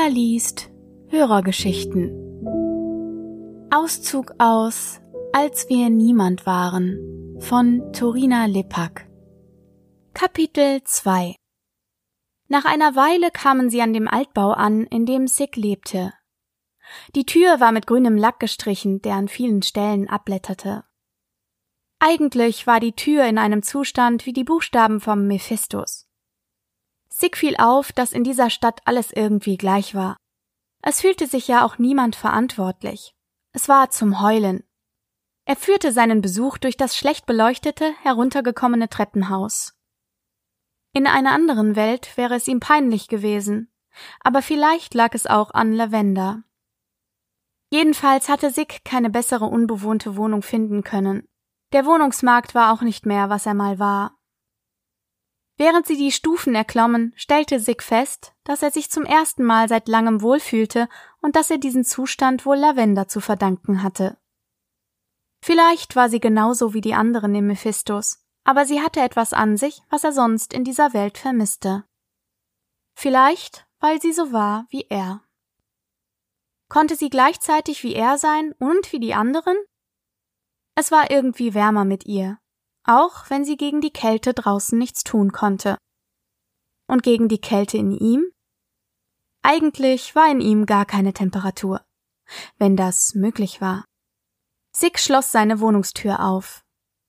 Pia liest Hörergeschichten. Auszug aus Als wir niemand waren von Torina Lippack. Kapitel 2 Nach einer Weile kamen sie an dem Altbau an, in dem Sig lebte. Die Tür war mit grünem Lack gestrichen, der an vielen Stellen abblätterte. Eigentlich war die Tür in einem Zustand wie die Buchstaben vom Mephistos. Sig fiel auf, dass in dieser Stadt alles irgendwie gleich war. Es fühlte sich ja auch niemand verantwortlich. Es war zum Heulen. Er führte seinen Besuch durch das schlecht beleuchtete, heruntergekommene Treppenhaus. In einer anderen Welt wäre es ihm peinlich gewesen, aber vielleicht lag es auch an Lavender. Jedenfalls hatte Sig keine bessere unbewohnte Wohnung finden können. Der Wohnungsmarkt war auch nicht mehr, was er mal war. Während sie die Stufen erklommen, stellte Sig fest, dass er sich zum ersten Mal seit langem wohlfühlte und dass er diesen Zustand wohl Lavender zu verdanken hatte. Vielleicht war sie genauso wie die anderen im Mephistos, aber sie hatte etwas an sich, was er sonst in dieser Welt vermisste. Vielleicht, weil sie so war wie er. Konnte sie gleichzeitig wie er sein und wie die anderen? Es war irgendwie wärmer mit ihr, auch wenn sie gegen die Kälte draußen nichts tun konnte. Und gegen die Kälte in ihm? Eigentlich war in ihm gar keine Temperatur, wenn das möglich war. Sig schloss seine Wohnungstür auf.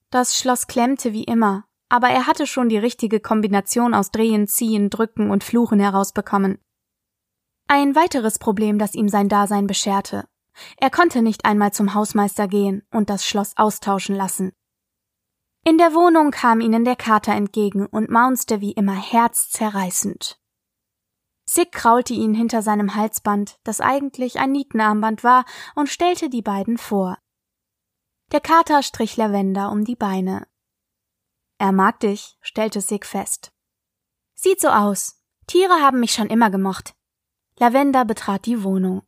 Das Schloss klemmte wie immer, aber er hatte schon die richtige Kombination aus Drehen, Ziehen, Drücken und Fluchen herausbekommen. Ein weiteres Problem, das ihm sein Dasein bescherte. Er konnte nicht einmal zum Hausmeister gehen und das Schloss austauschen lassen. In der Wohnung kam ihnen der Kater entgegen und maunzte wie immer herzzerreißend. Sig kraulte ihn hinter seinem Halsband, das eigentlich ein Nietenarmband war, und stellte die beiden vor. Der Kater strich Lavender um die Beine. Er mag dich, stellte Sig fest. Sieht so aus. Tiere haben mich schon immer gemocht. Lavender betrat die Wohnung.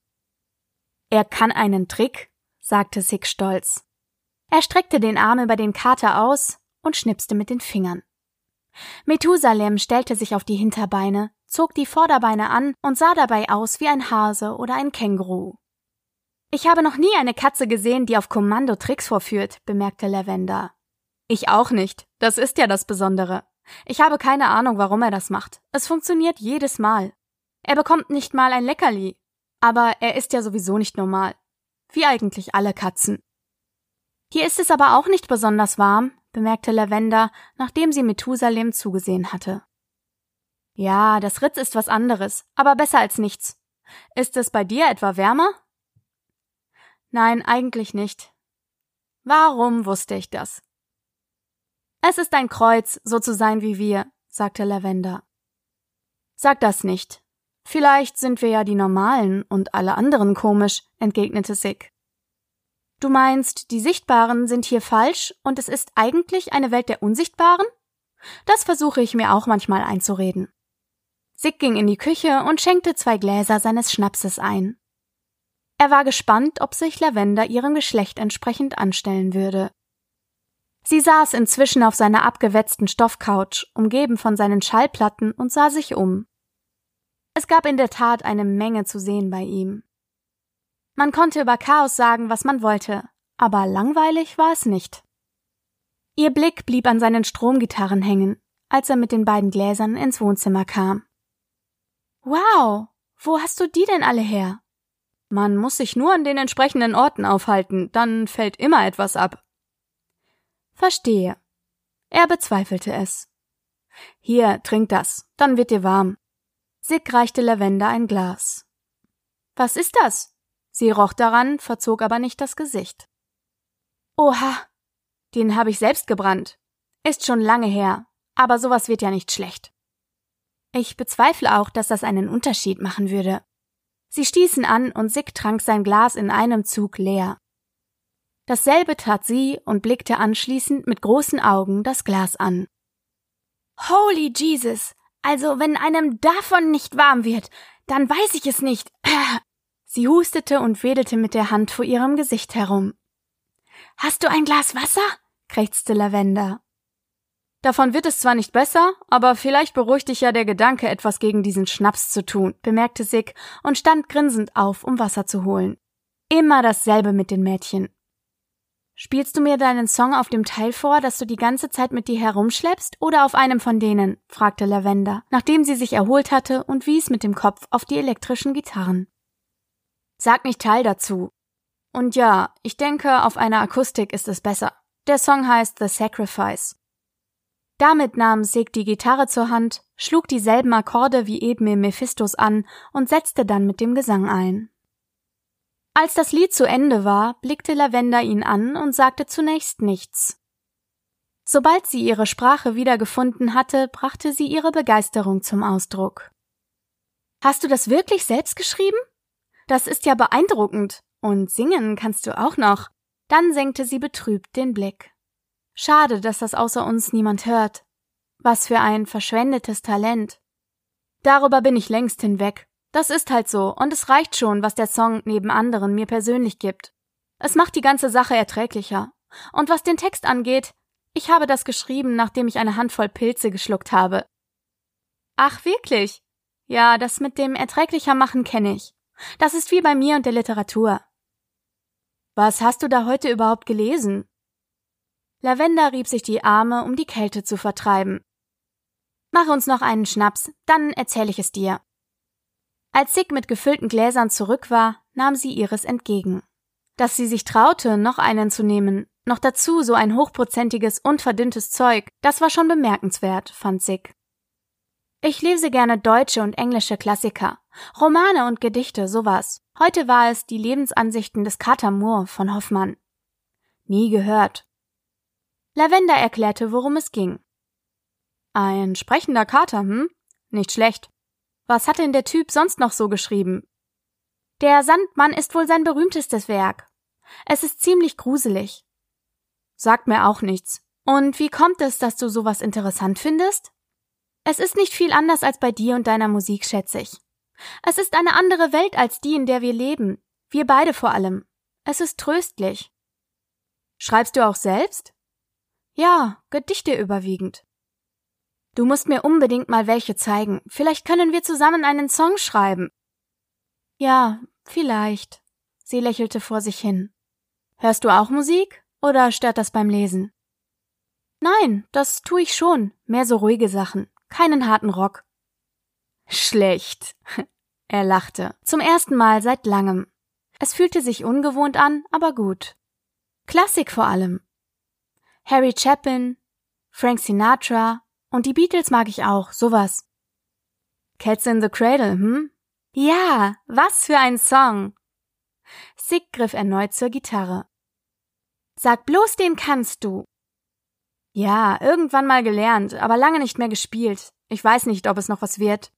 Er kann einen Trick, sagte Sig stolz. Er streckte den Arm über den Kater aus und schnipste mit den Fingern. Methusalem stellte sich auf die Hinterbeine, zog die Vorderbeine an und sah dabei aus wie ein Hase oder ein Känguru. Ich habe noch nie eine Katze gesehen, die auf Kommando Tricks vorführt, bemerkte Lavender. Ich auch nicht. Das ist ja das Besondere. Ich habe keine Ahnung, warum er das macht. Es funktioniert jedes Mal. Er bekommt nicht mal ein Leckerli. Aber er ist ja sowieso nicht normal. Wie eigentlich alle Katzen. Hier ist es aber auch nicht besonders warm, bemerkte Lavender, nachdem sie Methusalem zugesehen hatte. Ja, das Ritz ist was anderes, aber besser als nichts. Ist es bei dir etwa wärmer? Nein, eigentlich nicht. Warum wusste ich das? Es ist ein Kreuz, so zu sein wie wir, sagte Lavender. Sag das nicht. Vielleicht sind wir ja die Normalen und alle anderen komisch, entgegnete Sig. Du meinst, die Sichtbaren sind hier falsch und es ist eigentlich eine Welt der Unsichtbaren? Das versuche ich mir auch manchmal einzureden. Sick ging in die Küche und schenkte zwei Gläser seines Schnapses ein. Er war gespannt, ob sich Lavender ihrem Geschlecht entsprechend anstellen würde. Sie saß inzwischen auf seiner abgewetzten Stoffcouch, umgeben von seinen Schallplatten und sah sich um. Es gab in der Tat eine Menge zu sehen bei ihm. Man konnte über Chaos sagen, was man wollte, aber langweilig war es nicht. Ihr Blick blieb an seinen Stromgitarren hängen, als er mit den beiden Gläsern ins Wohnzimmer kam. Wow, wo hast du die denn alle her? Man muss sich nur an den entsprechenden Orten aufhalten, dann fällt immer etwas ab. Verstehe. Er bezweifelte es. Hier, trink das, dann wird dir warm. Sig reichte Lavender ein Glas. Was ist das? Sie roch daran, verzog aber nicht das Gesicht. Oha, den habe ich selbst gebrannt. Ist schon lange her, aber sowas wird ja nicht schlecht. Ich bezweifle auch, dass das einen Unterschied machen würde. Sie stießen an und Sick trank sein Glas in einem Zug leer. Dasselbe tat sie und blickte anschließend mit großen Augen das Glas an. Holy Jesus! Also, wenn einem davon nicht warm wird, dann weiß ich es nicht. Sie hustete und wedelte mit der Hand vor ihrem Gesicht herum. Hast du ein Glas Wasser? krächzte Lavender. Davon wird es zwar nicht besser, aber vielleicht beruhigt dich ja der Gedanke, etwas gegen diesen Schnaps zu tun, bemerkte Sig und stand grinsend auf, um Wasser zu holen. Immer dasselbe mit den Mädchen. Spielst du mir deinen Song auf dem Teil vor, dass du die ganze Zeit mit dir herumschleppst, oder auf einem von denen? fragte Lavender, nachdem sie sich erholt hatte und wies mit dem Kopf auf die elektrischen Gitarren. Sag nicht Teil dazu. Und ja, ich denke, auf einer Akustik ist es besser. Der Song heißt The Sacrifice. Damit nahm Sig die Gitarre zur Hand, schlug dieselben Akkorde wie eben im Mephistos an und setzte dann mit dem Gesang ein. Als das Lied zu Ende war, blickte Lavender ihn an und sagte zunächst nichts. Sobald sie ihre Sprache wiedergefunden hatte, brachte sie ihre Begeisterung zum Ausdruck. Hast du das wirklich selbst geschrieben? Das ist ja beeindruckend. Und singen kannst du auch noch. Dann senkte sie betrübt den Blick. Schade, dass das außer uns niemand hört. Was für ein verschwendetes Talent. Darüber bin ich längst hinweg. Das ist halt so, und es reicht schon, was der Song neben anderen mir persönlich gibt. Es macht die ganze Sache erträglicher. Und was den Text angeht, ich habe das geschrieben, nachdem ich eine Handvoll Pilze geschluckt habe. Ach, wirklich? Ja, das mit dem erträglicher machen kenne ich. Das ist wie bei mir und der Literatur. Was hast du da heute überhaupt gelesen? Lavender rieb sich die Arme, um die Kälte zu vertreiben. Mach uns noch einen Schnaps, dann erzähle ich es dir. Als Sig mit gefüllten Gläsern zurück war, nahm sie ihres entgegen. Dass sie sich traute, noch einen zu nehmen, noch dazu so ein hochprozentiges und verdünntes Zeug, das war schon bemerkenswert, fand Sig. Ich lese gerne deutsche und englische Klassiker, Romane und Gedichte, sowas. Heute war es die Lebensansichten des Kater Moore von Hoffmann. Nie gehört. Lavender erklärte, worum es ging. Ein sprechender Kater, hm? Nicht schlecht. Was hat denn der Typ sonst noch so geschrieben? Der Sandmann ist wohl sein berühmtestes Werk. Es ist ziemlich gruselig. Sagt mir auch nichts. Und wie kommt es, dass du sowas interessant findest? Es ist nicht viel anders als bei dir und deiner Musik, schätze ich. Es ist eine andere Welt als die, in der wir leben. Wir beide vor allem. Es ist tröstlich. Schreibst du auch selbst? Ja, Gedichte überwiegend. Du musst mir unbedingt mal welche zeigen. Vielleicht können wir zusammen einen Song schreiben. Ja, vielleicht. Sie lächelte vor sich hin. Hörst du auch Musik oder stört das beim Lesen? Nein, das tue ich schon. Mehr so ruhige Sachen. Keinen harten Rock. Schlecht. Er lachte. Zum ersten Mal seit langem. Es fühlte sich ungewohnt an, aber gut. Klassik vor allem. Harry Chapin, Frank Sinatra, und die Beatles mag ich auch, sowas. Cats in the Cradle, hm? Ja, was für ein Song. Sig griff erneut zur Gitarre. Sag bloß, den kannst du. Ja, irgendwann mal gelernt, aber lange nicht mehr gespielt. Ich weiß nicht, ob es noch was wird.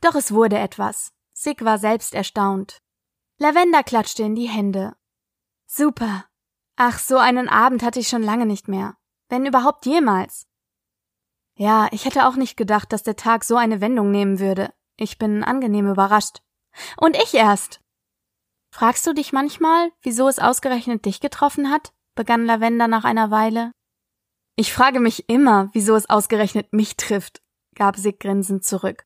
Doch es wurde etwas. Sig war selbst erstaunt. Lavender klatschte in die Hände. Super. Ach, so einen Abend hatte ich schon lange nicht mehr. Wenn überhaupt jemals. Ja, ich hätte auch nicht gedacht, dass der Tag so eine Wendung nehmen würde. Ich bin angenehm überrascht. Und ich erst. Fragst du dich manchmal, wieso es ausgerechnet dich getroffen hat? begann Lavender nach einer Weile. Ich frage mich immer, wieso es ausgerechnet mich trifft, gab sie grinsend zurück.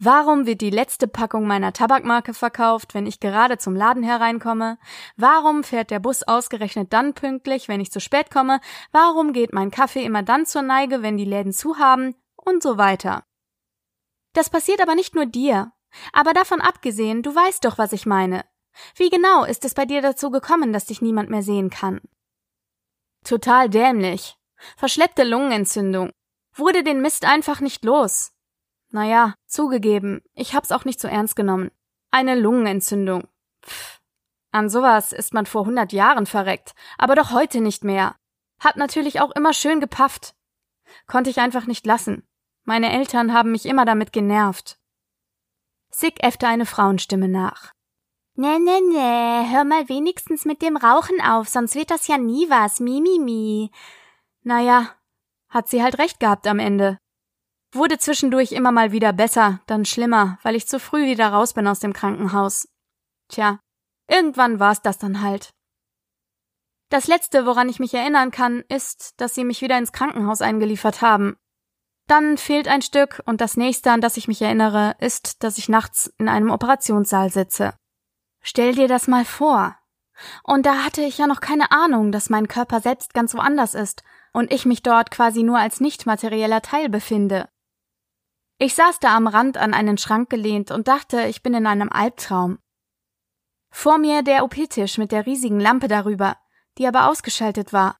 Warum wird die letzte Packung meiner Tabakmarke verkauft, wenn ich gerade zum Laden hereinkomme? Warum fährt der Bus ausgerechnet dann pünktlich, wenn ich zu spät komme? Warum geht mein Kaffee immer dann zur Neige, wenn die Läden zu haben? Und so weiter. Das passiert aber nicht nur dir. Aber davon abgesehen, du weißt doch, was ich meine. Wie genau ist es bei dir dazu gekommen, dass dich niemand mehr sehen kann? Total dämlich. Verschleppte Lungenentzündung. Wurde den Mist einfach nicht los. Naja, zugegeben, ich hab's auch nicht so ernst genommen. Eine Lungenentzündung. Pff. An sowas ist man vor hundert Jahren verreckt, aber doch heute nicht mehr. Hat natürlich auch immer schön gepafft. Konnte ich einfach nicht lassen. Meine Eltern haben mich immer damit genervt. Sig äffte eine Frauenstimme nach. Nee, nee, nee, hör mal wenigstens mit dem Rauchen auf, sonst wird das ja nie was, mi, mi, mi. Naja, hat sie halt recht gehabt am Ende. Wurde zwischendurch immer mal wieder besser, dann schlimmer, weil ich zu früh wieder raus bin aus dem Krankenhaus. Tja, irgendwann war's das dann halt. Das Letzte, woran ich mich erinnern kann, ist, dass sie mich wieder ins Krankenhaus eingeliefert haben. Dann fehlt ein Stück und das nächste, an das ich mich erinnere, ist, dass ich nachts in einem Operationssaal sitze. Stell dir das mal vor. Und da hatte ich ja noch keine Ahnung, dass mein Körper selbst ganz woanders ist und ich mich dort quasi nur als nicht materieller Teil befinde. Ich saß da am Rand an einen Schrank gelehnt und dachte, ich bin in einem Albtraum. Vor mir der OP-Tisch mit der riesigen Lampe darüber, die aber ausgeschaltet war.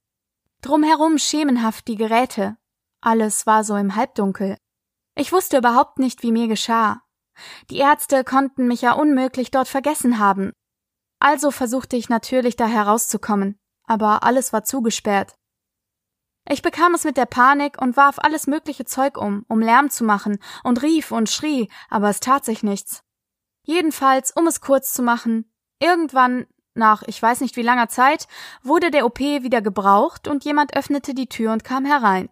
Drumherum schemenhaft die Geräte. Alles war so im Halbdunkel. Ich wusste überhaupt nicht, wie mir geschah. Die Ärzte konnten mich ja unmöglich dort vergessen haben. Also versuchte ich natürlich da herauszukommen, aber alles war zugesperrt. Ich bekam es mit der Panik und warf alles mögliche Zeug um, um Lärm zu machen, und rief und schrie, aber es tat sich nichts. Jedenfalls, um es kurz zu machen, irgendwann, nach ich weiß nicht wie langer Zeit, wurde der OP wieder gebraucht und jemand öffnete die Tür und kam herein.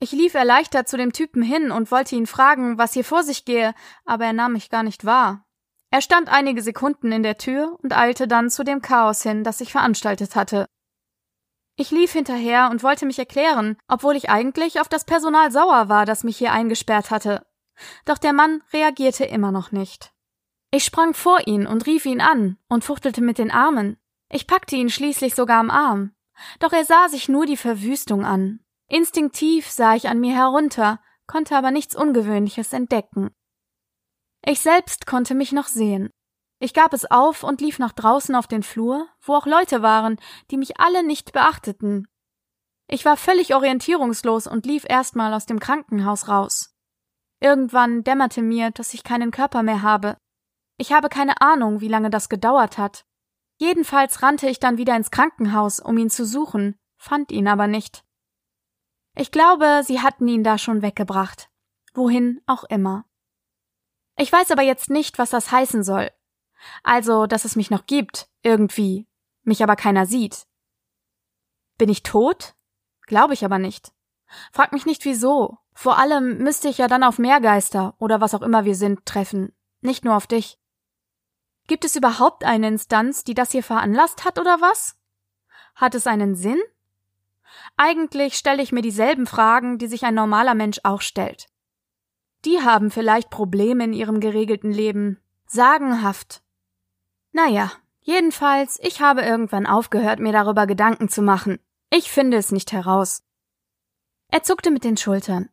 Ich lief erleichtert zu dem Typen hin und wollte ihn fragen, was hier vor sich gehe, aber er nahm mich gar nicht wahr. Er stand einige Sekunden in der Tür und eilte dann zu dem Chaos hin, das sich veranstaltet hatte. Ich lief hinterher und wollte mich erklären, obwohl ich eigentlich auf das Personal sauer war, das mich hier eingesperrt hatte. Doch der Mann reagierte immer noch nicht. Ich sprang vor ihn und rief ihn an und fuchtelte mit den Armen. Ich packte ihn schließlich sogar am Arm. Doch er sah sich nur die Verwüstung an. Instinktiv sah ich an mir herunter, konnte aber nichts Ungewöhnliches entdecken. Ich selbst konnte mich noch sehen. Ich gab es auf und lief nach draußen auf den Flur, wo auch Leute waren, die mich alle nicht beachteten. Ich war völlig orientierungslos und lief erstmal aus dem Krankenhaus raus. Irgendwann dämmerte mir, dass ich keinen Körper mehr habe. Ich habe keine Ahnung, wie lange das gedauert hat. Jedenfalls rannte ich dann wieder ins Krankenhaus, um ihn zu suchen, fand ihn aber nicht. Ich glaube, sie hatten ihn da schon weggebracht. Wohin auch immer. Ich weiß aber jetzt nicht, was das heißen soll. Also, dass es mich noch gibt, irgendwie, mich aber keiner sieht. Bin ich tot? Glaube ich aber nicht. Frag mich nicht wieso. Vor allem müsste ich ja dann auf Meergeister oder was auch immer wir sind treffen, nicht nur auf dich. Gibt es überhaupt eine Instanz, die das hier veranlasst hat oder was? Hat es einen Sinn? Eigentlich stelle ich mir dieselben Fragen, die sich ein normaler Mensch auch stellt. Die haben vielleicht Probleme in ihrem geregelten Leben. Sagenhaft. Naja, jedenfalls, ich habe irgendwann aufgehört, mir darüber Gedanken zu machen. Ich finde es nicht heraus. Er zuckte mit den Schultern.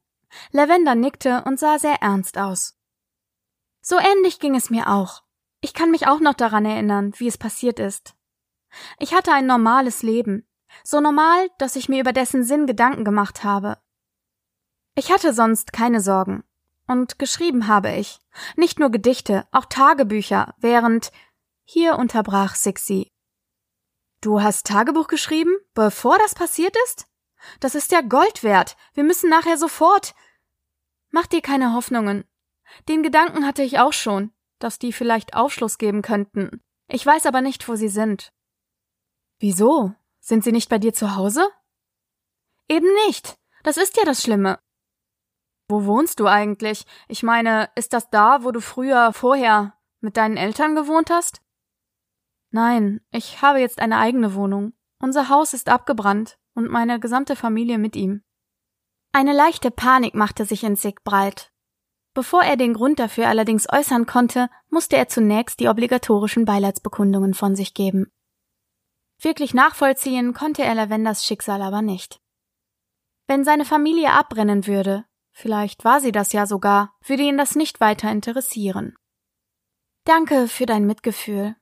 Lavender nickte und sah sehr ernst aus. So ähnlich ging es mir auch. Ich kann mich auch noch daran erinnern, wie es passiert ist. Ich hatte ein normales Leben, so normal, dass ich mir über dessen Sinn Gedanken gemacht habe. Ich hatte sonst keine Sorgen. Und geschrieben habe ich. Nicht nur Gedichte, auch Tagebücher, während hier unterbrach Sixi. Du hast Tagebuch geschrieben, bevor das passiert ist? Das ist ja Gold wert. Wir müssen nachher sofort. Mach dir keine Hoffnungen. Den Gedanken hatte ich auch schon, dass die vielleicht Aufschluss geben könnten. Ich weiß aber nicht, wo sie sind. Wieso? Sind sie nicht bei dir zu Hause? Eben nicht. Das ist ja das Schlimme. Wo wohnst du eigentlich? Ich meine, ist das da, wo du früher, vorher mit deinen Eltern gewohnt hast? Nein, ich habe jetzt eine eigene Wohnung. Unser Haus ist abgebrannt und meine gesamte Familie mit ihm. Eine leichte Panik machte sich in Sig breit. Bevor er den Grund dafür allerdings äußern konnte, musste er zunächst die obligatorischen Beileidsbekundungen von sich geben. Wirklich nachvollziehen konnte er Lavenders Schicksal aber nicht. Wenn seine Familie abbrennen würde, vielleicht war sie das ja sogar, würde ihn das nicht weiter interessieren. Danke für dein Mitgefühl,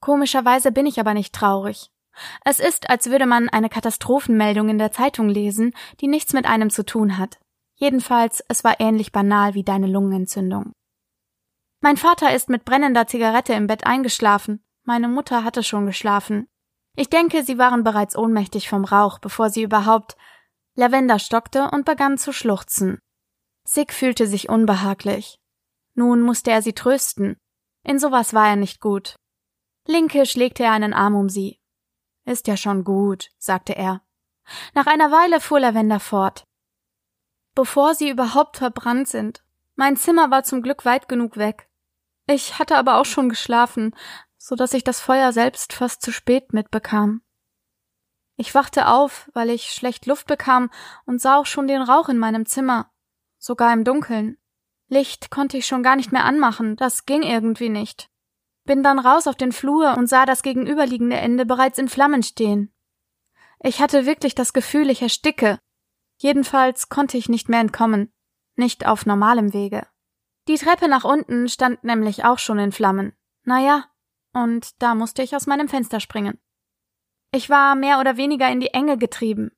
Komischerweise bin ich aber nicht traurig. Es ist, als würde man eine Katastrophenmeldung in der Zeitung lesen, die nichts mit einem zu tun hat. Jedenfalls, es war ähnlich banal wie deine Lungenentzündung. Mein Vater ist mit brennender Zigarette im Bett eingeschlafen. Meine Mutter hatte schon geschlafen. Ich denke, sie waren bereits ohnmächtig vom Rauch, bevor sie überhaupt. Lavender stockte und begann zu schluchzen. Sig fühlte sich unbehaglich. Nun musste er sie trösten. In sowas war er nicht gut. Linkisch legte er einen Arm um sie. Ist ja schon gut, sagte er. Nach einer Weile fuhr Lavender fort. Bevor sie überhaupt verbrannt sind. Mein Zimmer war zum Glück weit genug weg. Ich hatte aber auch schon geschlafen, so dass ich das Feuer selbst fast zu spät mitbekam. Ich wachte auf, weil ich schlecht Luft bekam und sah auch schon den Rauch in meinem Zimmer, sogar im Dunkeln. Licht konnte ich schon gar nicht mehr anmachen, das ging irgendwie nicht. Bin dann raus auf den Flur und sah das gegenüberliegende Ende bereits in Flammen stehen. Ich hatte wirklich das Gefühl, ich ersticke. Jedenfalls konnte ich nicht mehr entkommen, nicht auf normalem Wege. Die Treppe nach unten stand nämlich auch schon in Flammen. Naja, und da musste ich aus meinem Fenster springen. Ich war mehr oder weniger in die Enge getrieben.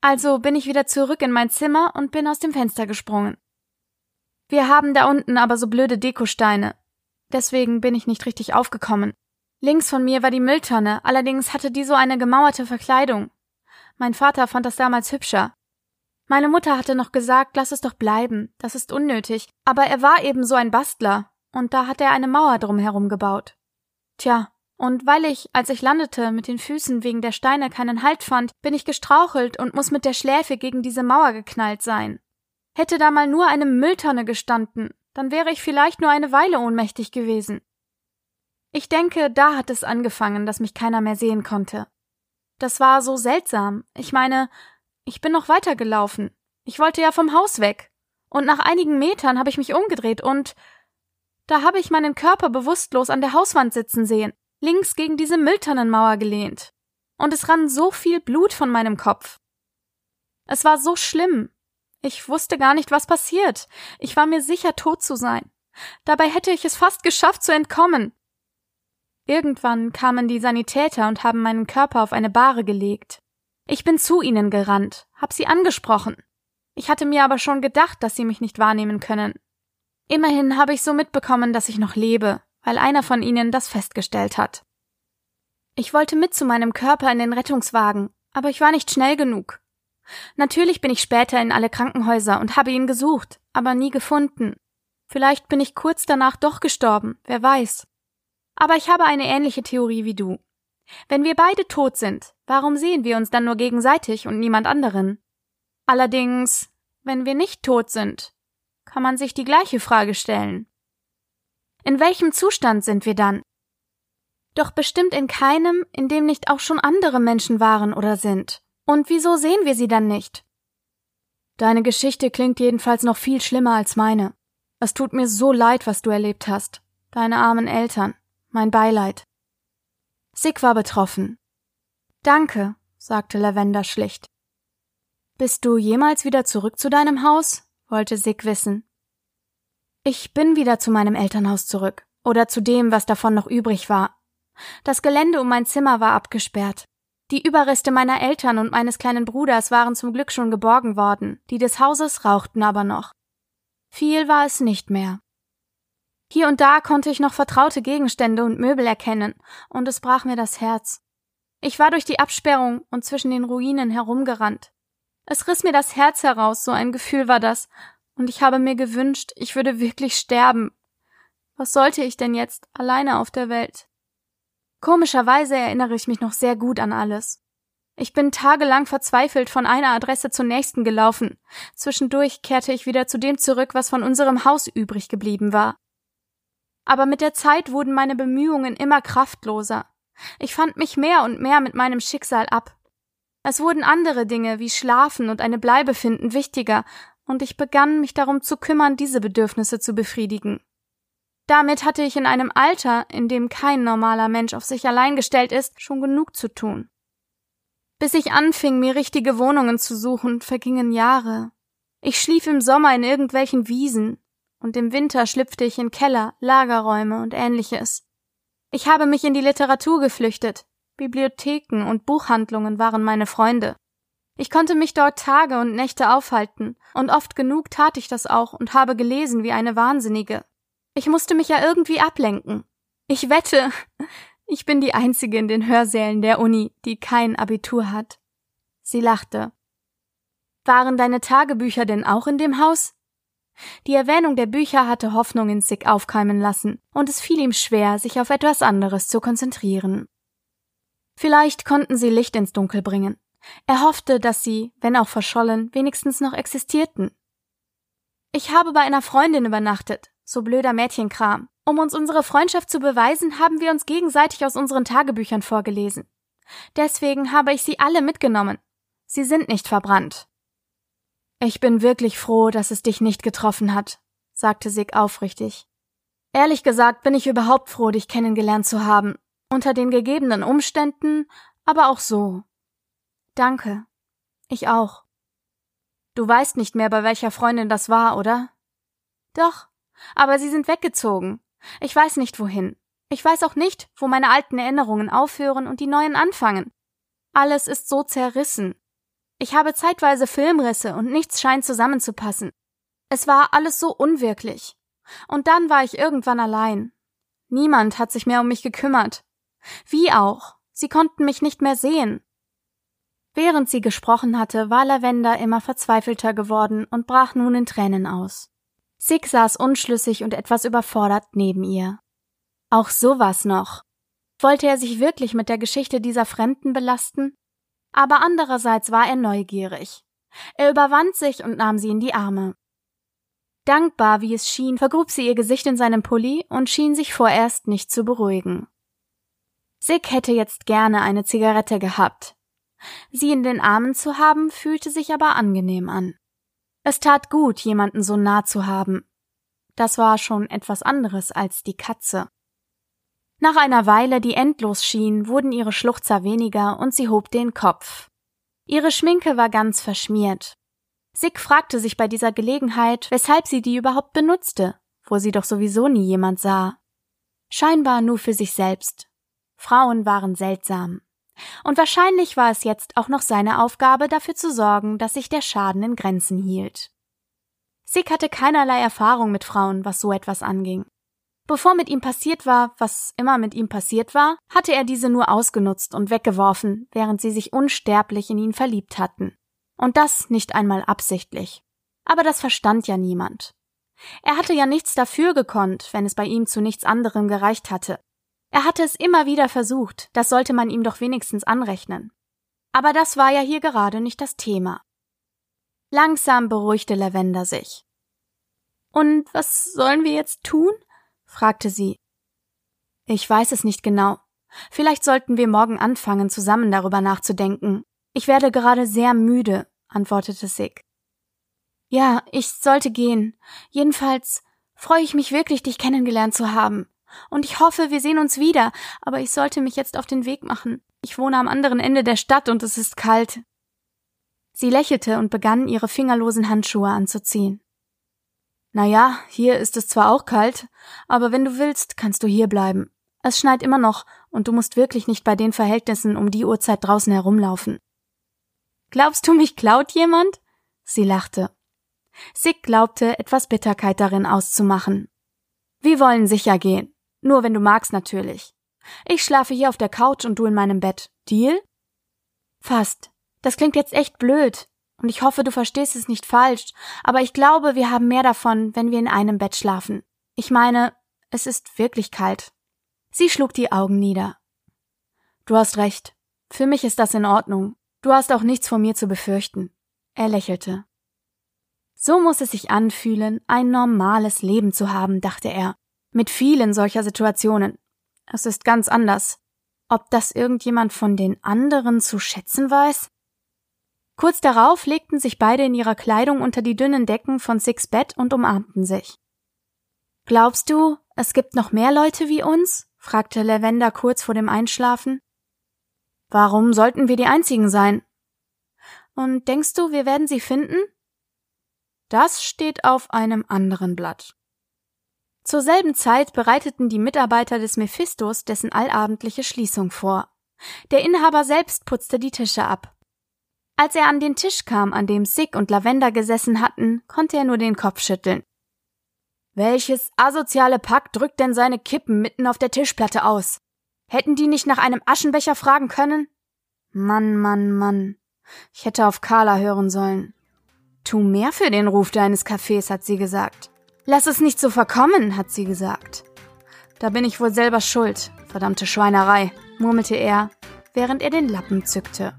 Also bin ich wieder zurück in mein Zimmer und bin aus dem Fenster gesprungen. Wir haben da unten aber so blöde Dekosteine. Deswegen bin ich nicht richtig aufgekommen. Links von mir war die Mülltonne, allerdings hatte die so eine gemauerte Verkleidung. Mein Vater fand das damals hübscher. Meine Mutter hatte noch gesagt, lass es doch bleiben, das ist unnötig, aber er war eben so ein Bastler, und da hat er eine Mauer drumherum gebaut. Tja, und weil ich, als ich landete, mit den Füßen wegen der Steine keinen Halt fand, bin ich gestrauchelt und muss mit der Schläfe gegen diese Mauer geknallt sein. Hätte da mal nur eine Mülltonne gestanden, dann wäre ich vielleicht nur eine Weile ohnmächtig gewesen. Ich denke, da hat es angefangen, dass mich keiner mehr sehen konnte. Das war so seltsam. Ich meine, ich bin noch weitergelaufen. Ich wollte ja vom Haus weg. Und nach einigen Metern habe ich mich umgedreht und da habe ich meinen Körper bewusstlos an der Hauswand sitzen sehen, links gegen diese Mülltonnenmauer gelehnt. Und es rann so viel Blut von meinem Kopf. Es war so schlimm. Ich wusste gar nicht, was passiert. Ich war mir sicher, tot zu sein. Dabei hätte ich es fast geschafft zu entkommen. Irgendwann kamen die Sanitäter und haben meinen Körper auf eine Bahre gelegt. Ich bin zu ihnen gerannt, hab sie angesprochen. Ich hatte mir aber schon gedacht, dass sie mich nicht wahrnehmen können. Immerhin habe ich so mitbekommen, dass ich noch lebe, weil einer von ihnen das festgestellt hat. Ich wollte mit zu meinem Körper in den Rettungswagen, aber ich war nicht schnell genug. Natürlich bin ich später in alle Krankenhäuser und habe ihn gesucht, aber nie gefunden. Vielleicht bin ich kurz danach doch gestorben, wer weiß. Aber ich habe eine ähnliche Theorie wie du. Wenn wir beide tot sind, warum sehen wir uns dann nur gegenseitig und niemand anderen? Allerdings, wenn wir nicht tot sind, kann man sich die gleiche Frage stellen. In welchem Zustand sind wir dann? Doch bestimmt in keinem, in dem nicht auch schon andere Menschen waren oder sind. Und wieso sehen wir sie dann nicht? Deine Geschichte klingt jedenfalls noch viel schlimmer als meine. Es tut mir so leid, was du erlebt hast. Deine armen Eltern. Mein Beileid. Sig war betroffen. Danke, sagte Lavender schlicht. Bist du jemals wieder zurück zu deinem Haus? wollte Sig wissen. Ich bin wieder zu meinem Elternhaus zurück, oder zu dem, was davon noch übrig war. Das Gelände um mein Zimmer war abgesperrt. Die Überreste meiner Eltern und meines kleinen Bruders waren zum Glück schon geborgen worden, die des Hauses rauchten aber noch. Viel war es nicht mehr. Hier und da konnte ich noch vertraute Gegenstände und Möbel erkennen, und es brach mir das Herz. Ich war durch die Absperrung und zwischen den Ruinen herumgerannt. Es riss mir das Herz heraus, so ein Gefühl war das, und ich habe mir gewünscht, ich würde wirklich sterben. Was sollte ich denn jetzt alleine auf der Welt? Komischerweise erinnere ich mich noch sehr gut an alles. Ich bin tagelang verzweifelt von einer Adresse zur nächsten gelaufen. Zwischendurch kehrte ich wieder zu dem zurück, was von unserem Haus übrig geblieben war. Aber mit der Zeit wurden meine Bemühungen immer kraftloser. Ich fand mich mehr und mehr mit meinem Schicksal ab. Es wurden andere Dinge wie Schlafen und eine Bleibe finden wichtiger, und ich begann mich darum zu kümmern, diese Bedürfnisse zu befriedigen. Damit hatte ich in einem Alter, in dem kein normaler Mensch auf sich allein gestellt ist, schon genug zu tun. Bis ich anfing, mir richtige Wohnungen zu suchen, vergingen Jahre. Ich schlief im Sommer in irgendwelchen Wiesen, und im Winter schlüpfte ich in Keller, Lagerräume und ähnliches. Ich habe mich in die Literatur geflüchtet, Bibliotheken und Buchhandlungen waren meine Freunde. Ich konnte mich dort Tage und Nächte aufhalten, und oft genug tat ich das auch und habe gelesen wie eine Wahnsinnige. Ich musste mich ja irgendwie ablenken. Ich wette, ich bin die Einzige in den Hörsälen der Uni, die kein Abitur hat. Sie lachte. Waren deine Tagebücher denn auch in dem Haus? Die Erwähnung der Bücher hatte Hoffnung in Sick aufkeimen lassen, und es fiel ihm schwer, sich auf etwas anderes zu konzentrieren. Vielleicht konnten sie Licht ins Dunkel bringen. Er hoffte, dass sie, wenn auch verschollen, wenigstens noch existierten. Ich habe bei einer Freundin übernachtet, so blöder Mädchenkram. Um uns unsere Freundschaft zu beweisen, haben wir uns gegenseitig aus unseren Tagebüchern vorgelesen. Deswegen habe ich sie alle mitgenommen. Sie sind nicht verbrannt. Ich bin wirklich froh, dass es dich nicht getroffen hat, sagte Sig aufrichtig. Ehrlich gesagt bin ich überhaupt froh, dich kennengelernt zu haben, unter den gegebenen Umständen, aber auch so. Danke. Ich auch. Du weißt nicht mehr, bei welcher Freundin das war, oder? Doch, aber sie sind weggezogen. Ich weiß nicht wohin. Ich weiß auch nicht, wo meine alten Erinnerungen aufhören und die neuen anfangen. Alles ist so zerrissen. Ich habe zeitweise Filmrisse und nichts scheint zusammenzupassen. Es war alles so unwirklich. Und dann war ich irgendwann allein. Niemand hat sich mehr um mich gekümmert. Wie auch, sie konnten mich nicht mehr sehen. Während sie gesprochen hatte, war Lavender immer verzweifelter geworden und brach nun in Tränen aus. Sig saß unschlüssig und etwas überfordert neben ihr. Auch sowas noch. Wollte er sich wirklich mit der Geschichte dieser Fremden belasten? Aber andererseits war er neugierig. Er überwand sich und nahm sie in die Arme. Dankbar, wie es schien, vergrub sie ihr Gesicht in seinem Pulli und schien sich vorerst nicht zu beruhigen. Sig hätte jetzt gerne eine Zigarette gehabt. Sie in den Armen zu haben, fühlte sich aber angenehm an. Es tat gut, jemanden so nah zu haben. Das war schon etwas anderes als die Katze. Nach einer Weile, die endlos schien, wurden ihre Schluchzer weniger und sie hob den Kopf. Ihre Schminke war ganz verschmiert. Sig fragte sich bei dieser Gelegenheit, weshalb sie die überhaupt benutzte, wo sie doch sowieso nie jemand sah. Scheinbar nur für sich selbst. Frauen waren seltsam. Und wahrscheinlich war es jetzt auch noch seine Aufgabe, dafür zu sorgen, dass sich der Schaden in Grenzen hielt. Sig hatte keinerlei Erfahrung mit Frauen, was so etwas anging. Bevor mit ihm passiert war, was immer mit ihm passiert war, hatte er diese nur ausgenutzt und weggeworfen, während sie sich unsterblich in ihn verliebt hatten. Und das nicht einmal absichtlich. Aber das verstand ja niemand. Er hatte ja nichts dafür gekonnt, wenn es bei ihm zu nichts anderem gereicht hatte. Er hatte es immer wieder versucht, das sollte man ihm doch wenigstens anrechnen. Aber das war ja hier gerade nicht das Thema. Langsam beruhigte Lavender sich. Und was sollen wir jetzt tun? fragte sie. Ich weiß es nicht genau. Vielleicht sollten wir morgen anfangen, zusammen darüber nachzudenken. Ich werde gerade sehr müde, antwortete Sig. Ja, ich sollte gehen. Jedenfalls freue ich mich wirklich, dich kennengelernt zu haben. Und ich hoffe, wir sehen uns wieder, aber ich sollte mich jetzt auf den Weg machen. Ich wohne am anderen Ende der Stadt und es ist kalt. Sie lächelte und begann, ihre fingerlosen Handschuhe anzuziehen. Na ja, hier ist es zwar auch kalt, aber wenn du willst, kannst du hier bleiben. Es schneit immer noch und du musst wirklich nicht bei den Verhältnissen um die Uhrzeit draußen herumlaufen. Glaubst du, mich klaut jemand? Sie lachte. Sig glaubte, etwas Bitterkeit darin auszumachen. Wir wollen sicher gehen. Nur wenn du magst natürlich. Ich schlafe hier auf der Couch und du in meinem Bett. Deal? Fast. Das klingt jetzt echt blöd, und ich hoffe, du verstehst es nicht falsch, aber ich glaube, wir haben mehr davon, wenn wir in einem Bett schlafen. Ich meine, es ist wirklich kalt. Sie schlug die Augen nieder. Du hast recht. Für mich ist das in Ordnung. Du hast auch nichts von mir zu befürchten. Er lächelte. So muss es sich anfühlen, ein normales Leben zu haben, dachte er, mit vielen solcher Situationen. Es ist ganz anders. Ob das irgendjemand von den anderen zu schätzen weiß? Kurz darauf legten sich beide in ihrer Kleidung unter die dünnen Decken von Six Bett und umarmten sich. Glaubst du, es gibt noch mehr Leute wie uns? fragte Lavender kurz vor dem Einschlafen. Warum sollten wir die einzigen sein? Und denkst du, wir werden sie finden? Das steht auf einem anderen Blatt. Zur selben Zeit bereiteten die Mitarbeiter des Mephistos dessen allabendliche Schließung vor. Der Inhaber selbst putzte die Tische ab. Als er an den Tisch kam, an dem Sig und Lavender gesessen hatten, konnte er nur den Kopf schütteln. Welches asoziale Pack drückt denn seine Kippen mitten auf der Tischplatte aus? Hätten die nicht nach einem Aschenbecher fragen können? Mann, Mann, Mann. Ich hätte auf Carla hören sollen. Tu mehr für den Ruf deines Cafés, hat sie gesagt. Lass es nicht so verkommen, hat sie gesagt. Da bin ich wohl selber schuld, verdammte Schweinerei, murmelte er, während er den Lappen zückte.